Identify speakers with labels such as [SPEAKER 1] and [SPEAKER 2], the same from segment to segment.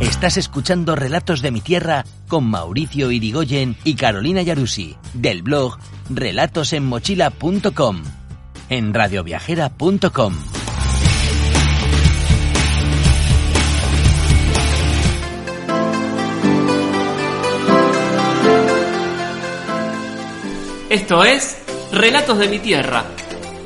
[SPEAKER 1] Estás escuchando Relatos de mi Tierra con Mauricio Irigoyen y Carolina Yarusi, del blog relatosenmochila.com, en radioviajera.com.
[SPEAKER 2] Esto es Relatos de mi Tierra,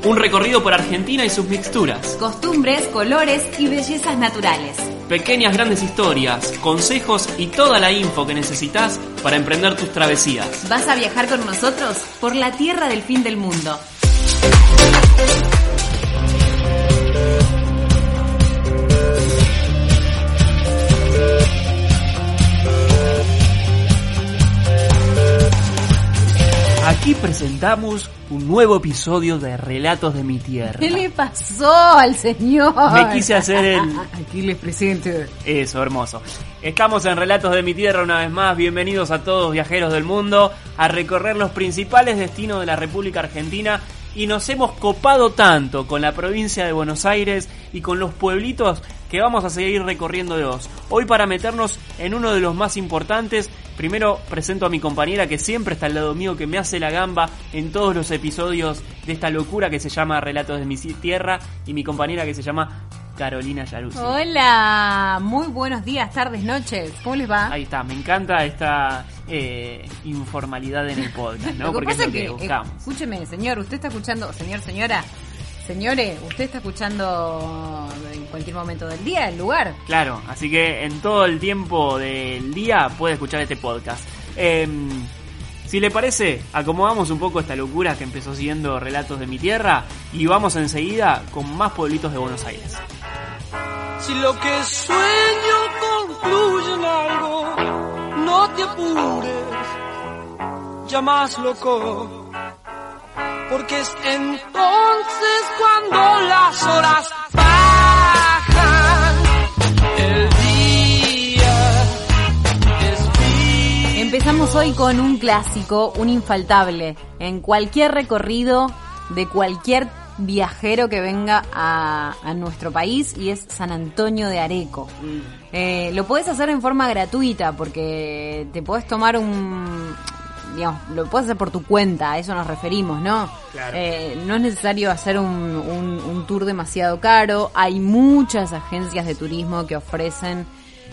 [SPEAKER 2] un recorrido por Argentina y sus mixturas.
[SPEAKER 3] costumbres, colores y bellezas naturales.
[SPEAKER 2] Pequeñas grandes historias, consejos y toda la info que necesitas para emprender tus travesías.
[SPEAKER 3] ¿Vas a viajar con nosotros por la tierra del fin del mundo?
[SPEAKER 2] Aquí presentamos un nuevo episodio de Relatos de mi Tierra.
[SPEAKER 3] ¿Qué le pasó al señor?
[SPEAKER 2] Me quise hacer el...
[SPEAKER 3] Aquí les presento.
[SPEAKER 2] Eso, hermoso. Estamos en Relatos de mi Tierra una vez más. Bienvenidos a todos viajeros del mundo a recorrer los principales destinos de la República Argentina. Y nos hemos copado tanto con la provincia de Buenos Aires y con los pueblitos que vamos a seguir recorriendo de vos. Hoy para meternos en uno de los más importantes, primero presento a mi compañera que siempre está al lado mío, que me hace la gamba en todos los episodios de esta locura que se llama Relatos de mi Tierra, y mi compañera que se llama Carolina Yaruzzi.
[SPEAKER 3] Hola, muy buenos días, tardes, noches. ¿Cómo les va?
[SPEAKER 2] Ahí está, me encanta esta eh, informalidad en el podcast, ¿no?
[SPEAKER 3] Lo que
[SPEAKER 2] Porque es lo que
[SPEAKER 3] que,
[SPEAKER 2] buscamos.
[SPEAKER 3] eh, escúcheme, señor, usted está escuchando, señor, señora, señores, usted está escuchando en cualquier momento del día, el lugar.
[SPEAKER 2] Claro, así que en todo el tiempo del día puede escuchar este podcast. Em, si le parece, acomodamos un poco esta locura que empezó siendo Relatos de mi Tierra y vamos enseguida con más pueblitos de Buenos Aires.
[SPEAKER 4] Si lo que sueño concluye en algo, no te apures, ya más loco. Porque es entonces cuando las horas bajan, el día es
[SPEAKER 3] Empezamos hoy con un clásico, un infaltable, en cualquier recorrido de cualquier viajero que venga a, a nuestro país y es San Antonio de Areco. Eh, lo puedes hacer en forma gratuita porque te puedes tomar un... Digamos, lo puedes hacer por tu cuenta, a eso nos referimos, ¿no?
[SPEAKER 2] Claro.
[SPEAKER 3] Eh, no es necesario hacer un, un- un tour demasiado caro. Hay muchas agencias de turismo que ofrecen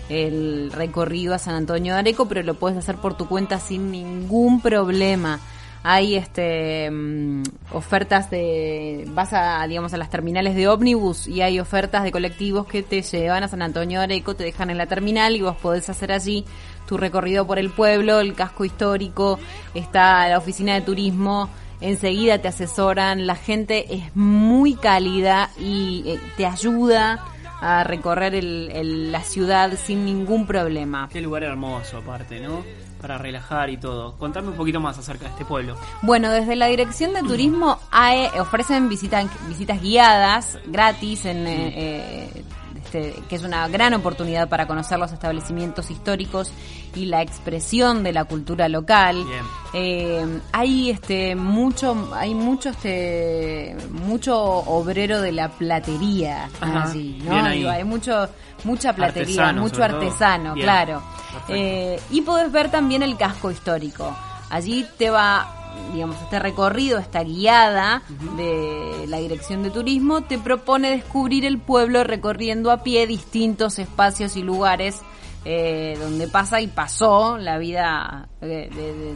[SPEAKER 3] el recorrido a San Antonio de Areco, pero lo puedes hacer por tu cuenta sin ningún problema. Hay este mm, ofertas de vas a digamos a las terminales de ómnibus y hay ofertas de colectivos que te llevan a San Antonio de Areco, te dejan en la terminal y vos podés hacer allí tu recorrido por el pueblo, el casco histórico, está la oficina de turismo, enseguida te asesoran, la gente es muy cálida y eh, te ayuda a recorrer el- el- la ciudad sin ningún problema.
[SPEAKER 2] Qué lugar hermoso aparte, ¿no? Para relajar y todo. Contame un poquito más acerca de este pueblo.
[SPEAKER 3] Bueno, desde la Dirección de Turismo hay- ofrecen visitas, visitas guiadas gratis, en, eh, eh, este, que es una gran oportunidad para conocer los establecimientos históricos y la expresión de la cultura local. Eh, hay este mucho, hay mucho este mucho obrero de la platería
[SPEAKER 2] Ajá,
[SPEAKER 3] allí, ¿no? Digo, hay mucho mucha platería,
[SPEAKER 2] Artesano,
[SPEAKER 3] mucho artesano, claro. Eh, y podés ver también el casco histórico. Allí te va, digamos, este recorrido, esta guiada de la Dirección de Turismo, te propone descubrir el pueblo recorriendo a pie distintos espacios y lugares eh, donde pasa y pasó la vida eh, de- de-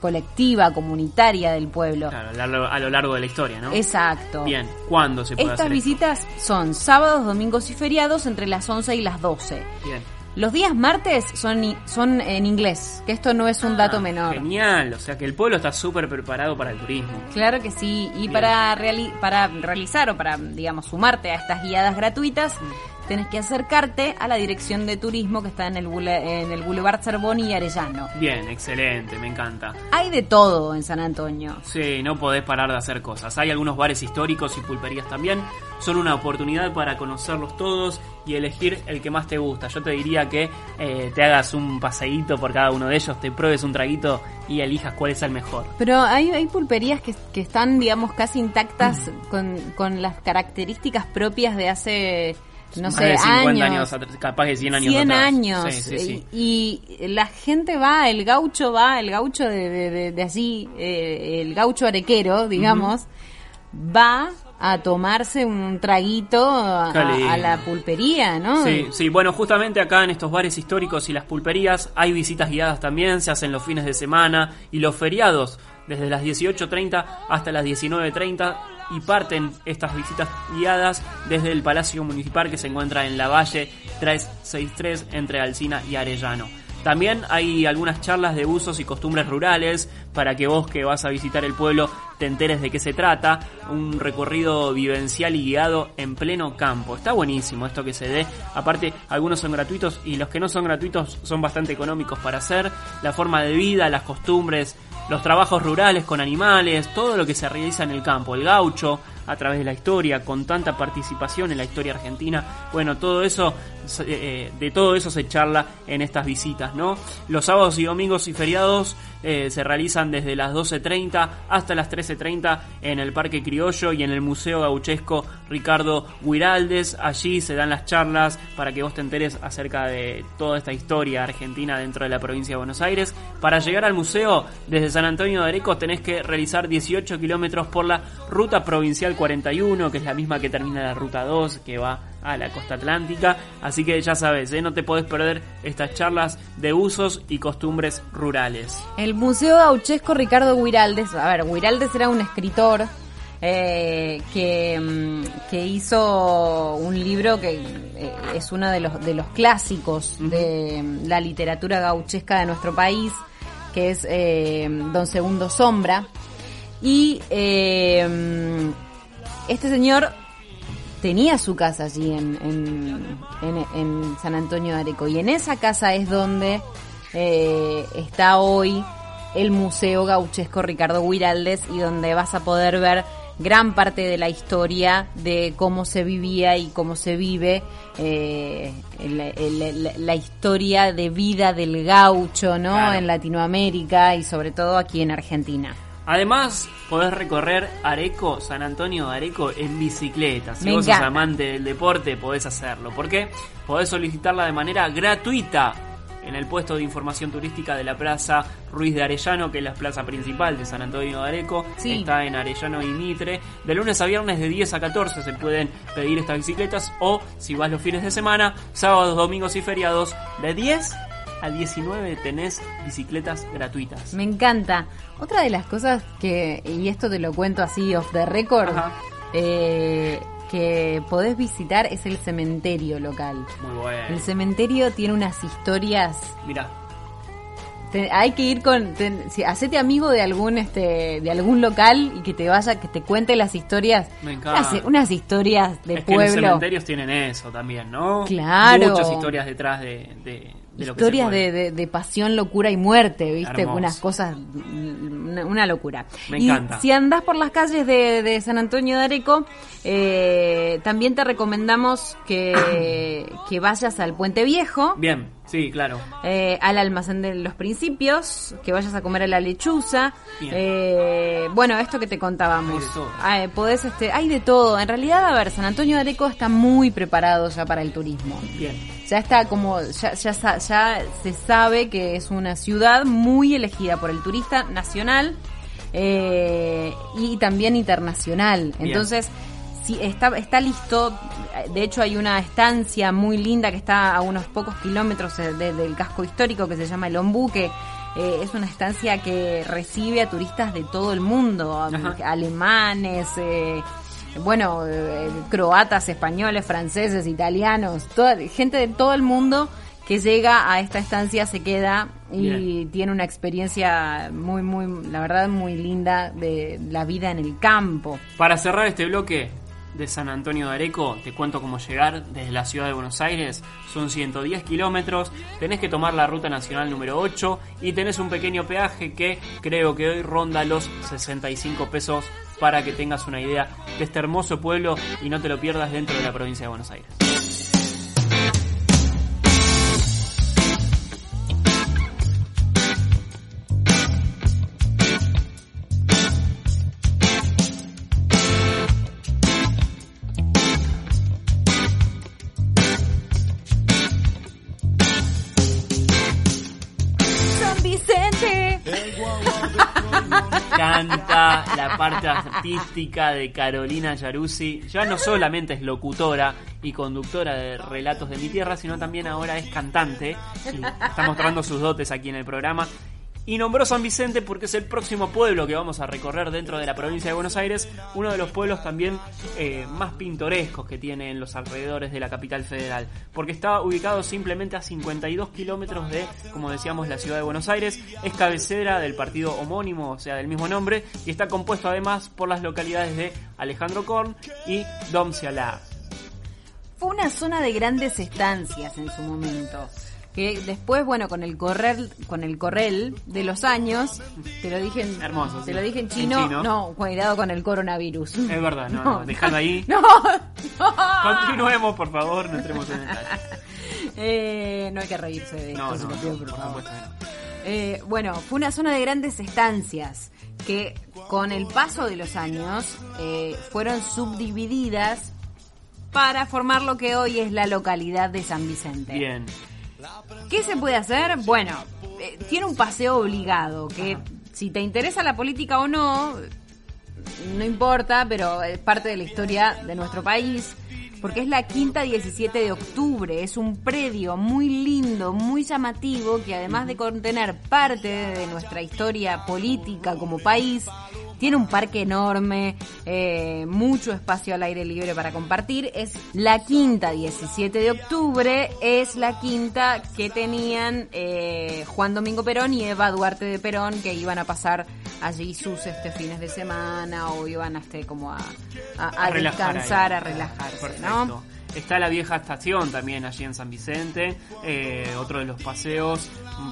[SPEAKER 3] colectiva, comunitaria del pueblo.
[SPEAKER 2] Claro, a lo, largo de la historia, ¿no?
[SPEAKER 3] Exacto.
[SPEAKER 2] Bien, ¿cuándo se puede
[SPEAKER 3] Estas
[SPEAKER 2] hacer esto?
[SPEAKER 3] visitas son sábados, domingos y feriados entre las 11 y las 12.
[SPEAKER 2] Bien.
[SPEAKER 3] Los días martes son, son en inglés, que esto no es un dato
[SPEAKER 2] Ah,
[SPEAKER 3] menor.
[SPEAKER 2] Genial, o sea que el pueblo está súper preparado para el turismo.
[SPEAKER 3] Claro que sí, y
[SPEAKER 2] Bien.
[SPEAKER 3] para, reali- para realizar o para, digamos, sumarte a estas guiadas gratuitas,
[SPEAKER 2] Mm.
[SPEAKER 3] Tenés que acercarte a la dirección de turismo que está en el, bule- en el Boulevard Cervoni y Arellano.
[SPEAKER 2] Bien, excelente, me encanta.
[SPEAKER 3] Hay de todo en San Antonio.
[SPEAKER 2] Sí, no podés parar de hacer cosas. Hay algunos bares históricos y pulperías también. Son una oportunidad para conocerlos todos y elegir el que más te gusta. Yo te diría que eh, te hagas un paseíto por cada uno de ellos, te pruebes un traguito y elijas cuál es el mejor.
[SPEAKER 3] Pero hay, hay pulperías que, que están, digamos, casi intactas con, con las características propias de hace, no
[SPEAKER 2] Más
[SPEAKER 3] sé,
[SPEAKER 2] de 50
[SPEAKER 3] años.
[SPEAKER 2] capaz de 100 años
[SPEAKER 3] 100
[SPEAKER 2] atrás.
[SPEAKER 3] años.
[SPEAKER 2] Sí, sí, sí.
[SPEAKER 3] Y, y la gente va, el gaucho va, el gaucho de, de, de- de allí, eh, el gaucho arequero, digamos, va a tomarse un traguito a, a- la pulpería, ¿no?
[SPEAKER 2] Sí, sí, bueno, justamente acá en estos bares históricos y las pulperías hay visitas guiadas también, se hacen los fines de semana y los feriados, desde las 18.30 hasta las 19.30 y parten estas visitas guiadas desde el Palacio Municipal que se encuentra en la Valle 363 entre Alcina y Arellano. También hay algunas charlas de usos y costumbres rurales para que vos que vas a visitar el pueblo te enteres de qué se trata. Un recorrido vivencial y guiado en pleno campo. Está buenísimo esto que se dé. Aparte, algunos son gratuitos y los que no son gratuitos son bastante económicos para hacer. La forma de vida, las costumbres, los trabajos rurales con animales, todo lo que se realiza en el campo. El gaucho, a través de la historia, con tanta participación en la historia argentina. Bueno, todo eso, eh, de todo eso se charla en estas visitas, ¿no? Los sábados y domingos y feriados eh, se realizan desde las 12.30 hasta las 13.30 en el Parque Criollo y en el Museo Gauchesco Ricardo Guiraldes. Allí se dan las charlas para que vos te enteres acerca de toda esta historia argentina dentro de la provincia de Buenos Aires. Para llegar al museo, desde San Antonio de Areco tenés que realizar 18 kilómetros por la ruta provincial 41, que es la misma que termina la ruta 2, que va a la costa atlántica. Así que ya sabes, ¿eh? no te podés perder estas charlas de usos y costumbres rurales.
[SPEAKER 3] El Museo Gauchesco Ricardo Guiraldes, a ver, Guiraldes era un escritor eh, que, mm, que hizo un libro que eh, es uno de los, de los clásicos de mm, la literatura gauchesca de nuestro país, que es eh, Don Segundo Sombra. Y mm, este señor tenía su casa allí en, en, en- en San Antonio de Areco. Y en esa casa es donde eh, está hoy el Museo Gauchesco Ricardo Guiraldes y donde vas a poder ver gran parte de la historia de cómo se vivía y cómo se vive eh, la- la historia de vida del gaucho no
[SPEAKER 2] Claro.
[SPEAKER 3] en Latinoamérica y sobre todo aquí en Argentina
[SPEAKER 2] Además, podés recorrer Areco, San Antonio de Areco en bicicleta. Si
[SPEAKER 3] Me
[SPEAKER 2] vos sos
[SPEAKER 3] encanta.
[SPEAKER 2] amante del deporte, podés hacerlo. ¿Por qué? Podés solicitarla de manera gratuita en el puesto de información turística de la Plaza Ruiz de Arellano, que es la plaza principal de San Antonio de Areco.
[SPEAKER 3] Sí.
[SPEAKER 2] Está en Arellano y Mitre. De lunes a viernes de 10 a 14 se pueden pedir estas bicicletas o, si vas los fines de semana, sábados, domingos y feriados, de 10 a 19 tenés bicicletas gratuitas.
[SPEAKER 3] Me encanta. Otra de las cosas que, y esto te lo cuento así off the record, eh, que podés visitar es el cementerio local.
[SPEAKER 2] Muy bueno.
[SPEAKER 3] El cementerio tiene unas historias.
[SPEAKER 2] Mira,
[SPEAKER 3] te- hay que ir con, te- si, hacete amigo de algún este, de algún local y que te vaya, que te cuente las historias.
[SPEAKER 2] Me encanta.
[SPEAKER 3] Unas, unas historias de
[SPEAKER 2] es que los
[SPEAKER 3] pueblo.
[SPEAKER 2] cementerios tienen eso también, ¿no?
[SPEAKER 3] Claro.
[SPEAKER 2] Muchas historias detrás de, de, de lo que se
[SPEAKER 3] Historias de, de- pasión, locura y muerte, ¿viste?
[SPEAKER 2] Hermoso.
[SPEAKER 3] Unas cosas, una, una locura.
[SPEAKER 2] Me
[SPEAKER 3] y
[SPEAKER 2] encanta.
[SPEAKER 3] si andás por las calles de, de San Antonio de Areco, eh, también te recomendamos que, que vayas al Puente Viejo.
[SPEAKER 2] Bien, sí, claro.
[SPEAKER 3] eh, al almacén de los principios, que vayas a comer a la lechuza, eh, bueno, esto que te contábamos.
[SPEAKER 2] Hay de todo.
[SPEAKER 3] Ah, eh, podés, este, hay de todo. En realidad, a ver, San Antonio de Areco está muy preparado ya para el turismo
[SPEAKER 2] Bien.
[SPEAKER 3] ya está como ya, ya, sa- ya se sabe que es una ciudad muy elegida por el turista nacional eh, y también internacional
[SPEAKER 2] Bien.
[SPEAKER 3] entonces sí está está listo de hecho hay una estancia muy linda que está a unos pocos kilómetros eh, de- del casco histórico que se llama el Ombú que eh, es una estancia que recibe a turistas de todo el mundo
[SPEAKER 2] Ajá.
[SPEAKER 3] alemanes eh, bueno, eh, croatas, españoles, franceses, italianos, toda, gente de todo el mundo que llega a esta estancia se queda y
[SPEAKER 2] Bien.
[SPEAKER 3] tiene una experiencia muy, muy, la verdad, muy linda de la vida en el campo.
[SPEAKER 2] Para cerrar este bloque de San Antonio de Areco, te cuento cómo llegar desde la ciudad de Buenos Aires. Son 110 kilómetros, tenés que tomar la ruta nacional número 8 y tenés un pequeño peaje que creo que hoy ronda los 65 pesos para que tengas una idea de este hermoso pueblo y no te lo pierdas dentro de la provincia de Buenos Aires. La parte artística de Carolina Yaruzzi. Ya no solamente es locutora y conductora de Relatos de mi Tierra, sino también ahora es cantante. Y está mostrando sus dotes aquí en el programa. Y nombró San Vicente porque es el próximo pueblo que vamos a recorrer dentro de la provincia de Buenos Aires, uno de los pueblos también eh, más pintorescos que tiene en los alrededores de la capital federal, porque está ubicado simplemente a 52 kilómetros de, como decíamos, la ciudad de Buenos Aires, es cabecera del partido homónimo, o sea, del mismo nombre, y está compuesto además por las localidades de Alejandro Korn y Dom Cialá.
[SPEAKER 3] Fue una zona de grandes estancias en su momento. Que después, bueno, con el correr, con el correl de los años, te lo dije en,
[SPEAKER 2] Hermoso,
[SPEAKER 3] te
[SPEAKER 2] sí.
[SPEAKER 3] lo dije en
[SPEAKER 2] En
[SPEAKER 3] chino, no, cuidado con el coronavirus.
[SPEAKER 2] Es verdad, no, no, dejalo ahí.
[SPEAKER 3] No, no.
[SPEAKER 2] Continuemos, por favor, no entremos en detalle.
[SPEAKER 3] Eh, no hay que reírse de esto,
[SPEAKER 2] No,
[SPEAKER 3] se
[SPEAKER 2] no,
[SPEAKER 3] lo pido,
[SPEAKER 2] no,
[SPEAKER 3] por
[SPEAKER 2] por
[SPEAKER 3] favor.
[SPEAKER 2] supuesto que no.
[SPEAKER 3] Eh, bueno, fue una zona de grandes estancias que con el paso de los años eh, fueron subdivididas para formar lo que hoy es la localidad de San Vicente.
[SPEAKER 2] Bien.
[SPEAKER 3] ¿Qué se puede hacer? Bueno, eh, tiene un paseo obligado, que si te interesa la política o no, no importa, pero es parte de la historia de nuestro país, porque es la quinta 17 de octubre, es un predio muy lindo, muy llamativo, que además de contener parte de nuestra historia política como país, tiene un parque enorme, eh, mucho espacio al aire libre para compartir. Es la quinta 17 de octubre, es la quinta que tenían eh, Juan Domingo Perón y Eva Duarte de Perón, que iban a pasar allí sus este fines de semana o iban a este como a, a- a descansar, a relajarse,
[SPEAKER 2] Perfecto.
[SPEAKER 3] ¿no?
[SPEAKER 2] Está la vieja estación también allí en San Vicente, eh, otro de los paseos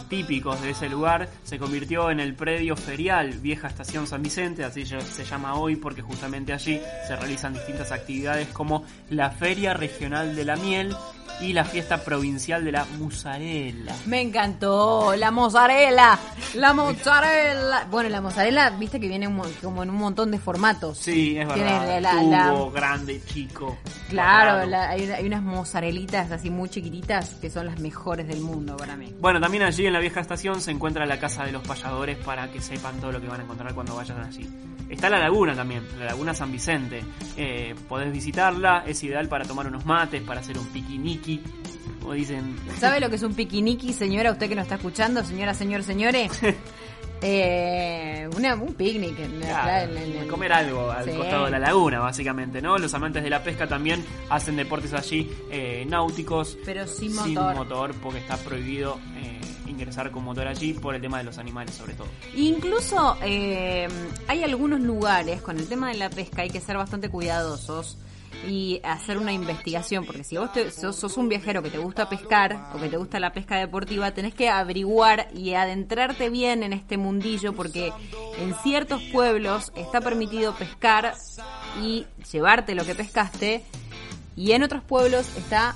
[SPEAKER 2] típicos de ese lugar. Se convirtió en el predio ferial Vieja Estación San Vicente, así se llama hoy porque justamente allí se realizan distintas actividades como la Feria Regional de la Miel y la Fiesta Provincial de la Musarela.
[SPEAKER 3] Me encantó, la mozzarella, la mozzarella. Bueno, la mozzarella, viste que viene un como en un montón de formatos.
[SPEAKER 2] Sí, es
[SPEAKER 3] Tiene
[SPEAKER 2] verdad.
[SPEAKER 3] la- la-
[SPEAKER 2] Tubo, grande, chico.
[SPEAKER 3] Claro, la- hay unas mozzarelitas así muy chiquititas que son las mejores del mundo para mí.
[SPEAKER 2] Bueno, también allí en la vieja estación se encuentra la casa de los payadores para que sepan todo lo que van a encontrar cuando vayan allí. Está la laguna también, la laguna San Vicente. Eh, podés visitarla, es ideal para tomar unos mates, para hacer un piquiniqui, como dicen.
[SPEAKER 3] ¿Sabe lo que es un piquiniqui, señora? Usted que nos está escuchando, señora, señor, señores. Eh, una- un picnic. En,
[SPEAKER 2] Claro,
[SPEAKER 3] en- en- en-
[SPEAKER 2] comer algo al
[SPEAKER 3] Sí.
[SPEAKER 2] costado de la laguna, básicamente, ¿no? Los amantes de la pesca también hacen deportes allí eh, náuticos.
[SPEAKER 3] Pero sin motor.
[SPEAKER 2] porque está prohibido eh, ingresar con motor allí por el tema de los animales, sobre todo.
[SPEAKER 3] Incluso hay algunos lugares con el tema de la pesca hay que ser bastante cuidadosos y hacer una investigación, porque si vos te- sos, sos un viajero que te gusta pescar o que te gusta la pesca deportiva, tenés que averiguar y adentrarte bien en este mundillo, porque en ciertos pueblos está permitido pescar y llevarte lo que pescaste, y en otros pueblos está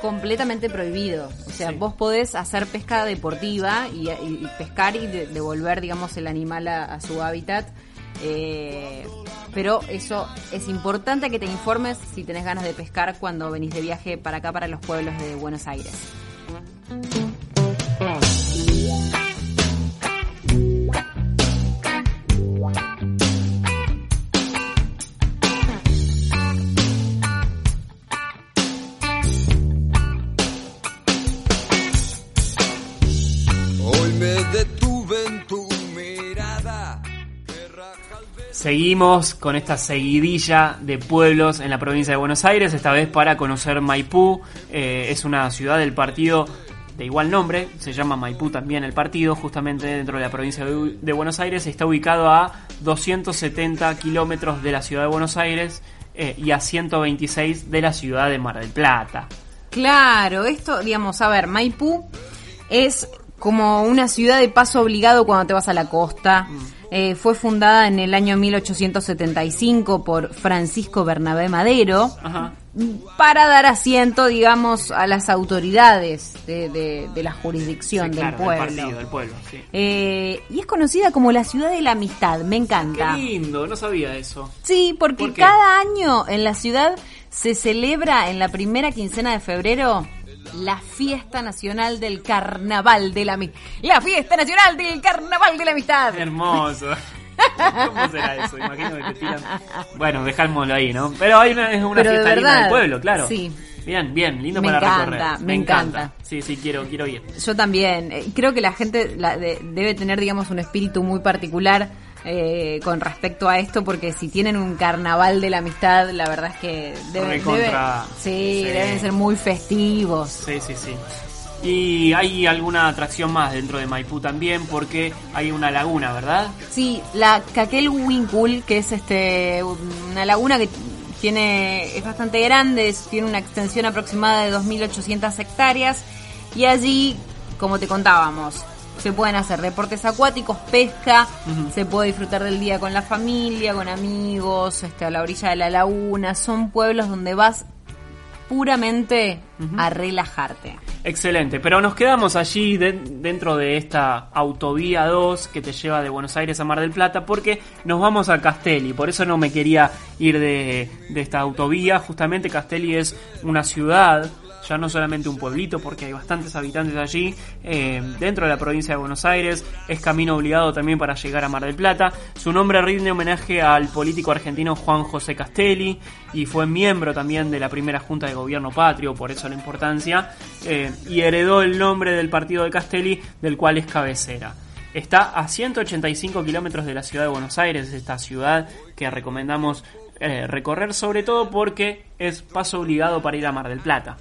[SPEAKER 3] completamente prohibido. O sea,
[SPEAKER 2] Sí.
[SPEAKER 3] vos podés hacer pesca deportiva y, y- y pescar y de- devolver, digamos, el animal a, a su hábitat. Eh, pero eso es importante que te informes si tenés ganas de pescar cuando venís de viaje para acá, para los pueblos de Buenos Aires.
[SPEAKER 2] Seguimos con esta seguidilla de pueblos en la provincia de Buenos Aires, esta vez para conocer Maipú. Eh, es una ciudad del partido de igual nombre, se llama Maipú también el partido, justamente dentro de la provincia de, Buenos Aires. Está ubicado a 270 kilómetros de la ciudad de Buenos Aires eh, y a 126 de la ciudad de Mar del Plata.
[SPEAKER 3] Claro, esto, digamos, a ver, Maipú es como una ciudad de paso obligado cuando te vas a la costa. Eh, fue fundada en el año 1875 por Francisco Bernabé Madero
[SPEAKER 2] Ajá.
[SPEAKER 3] para dar asiento, digamos, a las autoridades de, de- de la jurisdicción
[SPEAKER 2] Sí,
[SPEAKER 3] del pueblo.
[SPEAKER 2] partido, del pueblo, sí.
[SPEAKER 3] Eh, y es conocida como la ciudad de la amistad, me
[SPEAKER 2] Qué
[SPEAKER 3] encanta.
[SPEAKER 2] lindo, no sabía eso.
[SPEAKER 3] Sí, porque
[SPEAKER 2] ¿Por qué?
[SPEAKER 3] cada año en la ciudad se celebra en la primera quincena de febrero la fiesta nacional del carnaval de la amistad. La fiesta nacional del carnaval de la amistad.
[SPEAKER 2] Hermoso. ¿Cómo será eso? Imagino que te tiran. Bueno, dejámoslo ahí, ¿no? Pero hay una, es una
[SPEAKER 3] Pero de
[SPEAKER 2] fiesta linda del pueblo, claro.
[SPEAKER 3] sí.
[SPEAKER 2] Bien, bien, lindo
[SPEAKER 3] Me
[SPEAKER 2] para
[SPEAKER 3] encanta,
[SPEAKER 2] recorrer.
[SPEAKER 3] me encanta.
[SPEAKER 2] Sí, sí, quiero, quiero ir.
[SPEAKER 3] Yo también. Eh, Creo que la gente la- de- debe tener, digamos, un espíritu muy particular eh, con respecto a esto, porque si tienen un carnaval de la amistad, la verdad es que deben,
[SPEAKER 2] Recontra.
[SPEAKER 3] debe- sí,
[SPEAKER 2] Sí.
[SPEAKER 3] deben ser muy festivos.
[SPEAKER 2] Sí, sí, sí. Y hay alguna atracción más dentro de Maipú también, porque hay una laguna, ¿verdad?
[SPEAKER 3] Sí, la Caquelhuincul, que es este una laguna que tiene es bastante grande, es- tiene una extensión aproximada de 2.800 hectáreas y allí, como te contábamos, se pueden hacer deportes acuáticos, pesca, se puede disfrutar del día con la familia, con amigos, este, a la orilla de la laguna. Son pueblos donde vas puramente a relajarte.
[SPEAKER 2] Excelente, pero nos quedamos allí de- dentro de esta autovía 2 que te lleva de Buenos Aires a Mar del Plata porque nos vamos a Castelli, por eso no me quería ir de, de esta autovía, justamente Castelli es una ciudad, ya no solamente un pueblito porque hay bastantes habitantes allí, eh, dentro de la provincia de Buenos Aires, es camino obligado también para llegar a Mar del Plata, su nombre rinde homenaje al político argentino Juan José Castelli y fue miembro también de la primera Junta de Gobierno Patrio, por eso la importancia, eh, y heredó el nombre del partido de Castelli, del cual es cabecera. Está a 185 kilómetros de la ciudad de Buenos Aires, esta ciudad que recomendamos eh, recorrer, sobre todo porque es paso obligado para ir a Mar del Plata.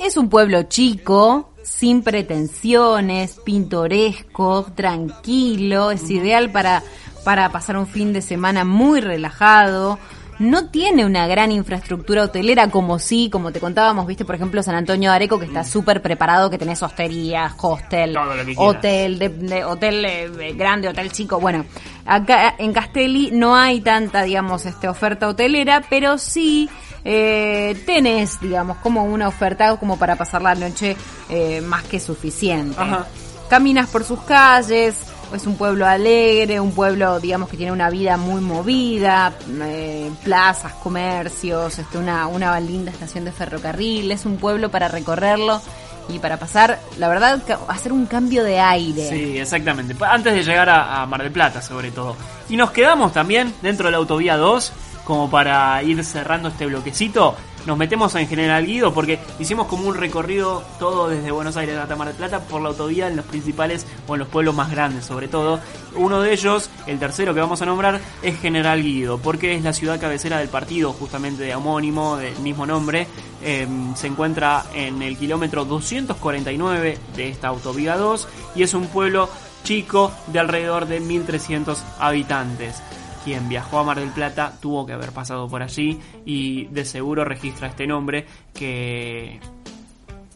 [SPEAKER 3] Es un pueblo chico, sin pretensiones, pintoresco, tranquilo, es ideal para, para pasar un fin de semana muy relajado. No tiene una gran infraestructura hotelera como sí, como te contábamos, viste, por ejemplo, San Antonio de Areco, que está súper preparado, que tenés hostería, hostel, hotel, de, de- hotel eh, grande, hotel chico. Bueno, acá en Castelli no hay tanta, digamos, este, oferta hotelera, pero sí eh, tenés, digamos, como una oferta como para pasar la noche eh, más que suficiente.
[SPEAKER 2] Ajá.
[SPEAKER 3] Caminas por sus calles, es un pueblo alegre, un pueblo, digamos, que tiene una vida muy movida, eh, plazas, comercios, este, una, una linda estación de ferrocarril, es un pueblo para recorrerlo y para pasar, la verdad, hacer un cambio de aire.
[SPEAKER 2] Sí, exactamente. Antes de llegar a, a Mar del Plata, sobre todo. Y nos quedamos también dentro de la autovía 2, como para ir cerrando este bloquecito. Nos metemos en General Guido porque hicimos como un recorrido todo desde Buenos Aires hasta Mar del Plata por la autovía en los principales o en los pueblos más grandes, sobre todo. Uno de ellos, el tercero que vamos a nombrar, es General Guido, porque es la ciudad cabecera del partido, justamente de homónimo, del mismo nombre. Eh, se encuentra en el kilómetro 249 de esta autovía 2 y es un pueblo chico de alrededor de 1300 habitantes. Quien viajó a Mar del Plata tuvo que haber pasado por allí y de seguro registra este nombre que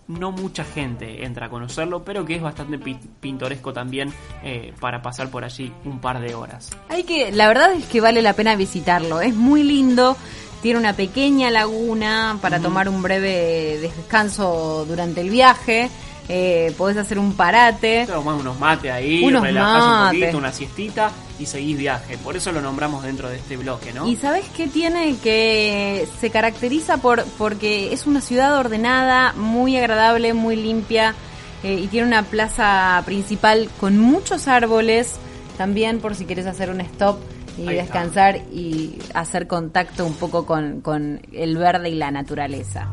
[SPEAKER 2] no mucha gente entra a conocerlo, pero que es bastante pi- pintoresco también eh, para pasar por allí un par de horas.
[SPEAKER 3] Hay que, la verdad es que vale la pena visitarlo. Es muy lindo. Tiene una pequeña laguna para tomar un breve descanso durante el viaje. Eh, podés hacer un parate.
[SPEAKER 2] Te tomás unos mates ahí,
[SPEAKER 3] Unos
[SPEAKER 2] relajás un
[SPEAKER 3] mates.
[SPEAKER 2] poquito, una siestita y seguís viaje. Por eso lo nombramos dentro de este bloque, ¿no?
[SPEAKER 3] Y sabes qué tiene que se caracteriza por porque es una ciudad ordenada, muy agradable, muy limpia eh, y tiene una plaza principal con muchos árboles. También por si quieres hacer un stop y
[SPEAKER 2] Ahí está.
[SPEAKER 3] descansar y hacer contacto un poco con, con el verde y la naturaleza.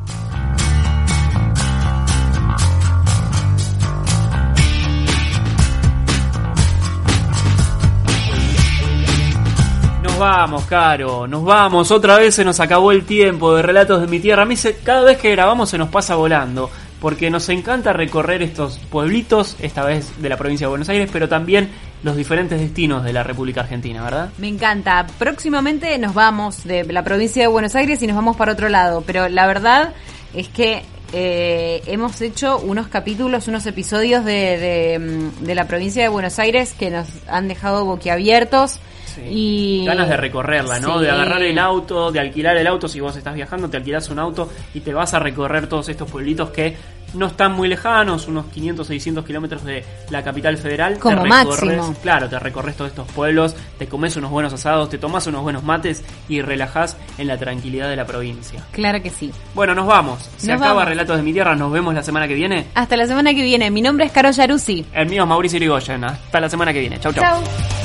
[SPEAKER 2] Nos vamos, Caro, nos vamos. Otra vez se nos acabó el tiempo de Relatos de mi Tierra. A mí se- cada vez que grabamos se nos pasa volando, porque nos encanta recorrer estos pueblitos, esta vez de la provincia de Buenos Aires, pero también los diferentes destinos de la República Argentina, ¿verdad?
[SPEAKER 3] Me encanta. Próximamente nos vamos de la provincia de Buenos Aires y nos vamos para otro lado. Pero la verdad es que eh, hemos hecho unos capítulos, unos episodios de, mm, de la provincia de Buenos Aires que nos han dejado boquiabiertos. Y
[SPEAKER 2] Ganas de recorrerla, ¿no?
[SPEAKER 3] Sí.
[SPEAKER 2] De agarrar el auto, de alquilar el auto. Si vos estás viajando, te alquilás un auto y te vas a recorrer todos estos pueblitos que no están muy lejanos, unos 500, 600 kilómetros de la capital federal.
[SPEAKER 3] Como
[SPEAKER 2] Te recorres-
[SPEAKER 3] máximo.
[SPEAKER 2] Claro, te recorres todos estos pueblos, te comes unos buenos asados, te tomás unos buenos mates y relajás en la tranquilidad de la provincia.
[SPEAKER 3] Claro que sí.
[SPEAKER 2] Bueno, nos vamos. Se
[SPEAKER 3] Nos
[SPEAKER 2] acaba
[SPEAKER 3] vamos.
[SPEAKER 2] Relatos de mi Tierra. Nos vemos la semana que viene.
[SPEAKER 3] Hasta la semana que viene. Mi nombre es Caro Yaruzzi.
[SPEAKER 2] El mío es Mauricio Irigoyen. Hasta la semana que viene. Chau, chau.
[SPEAKER 3] Chau.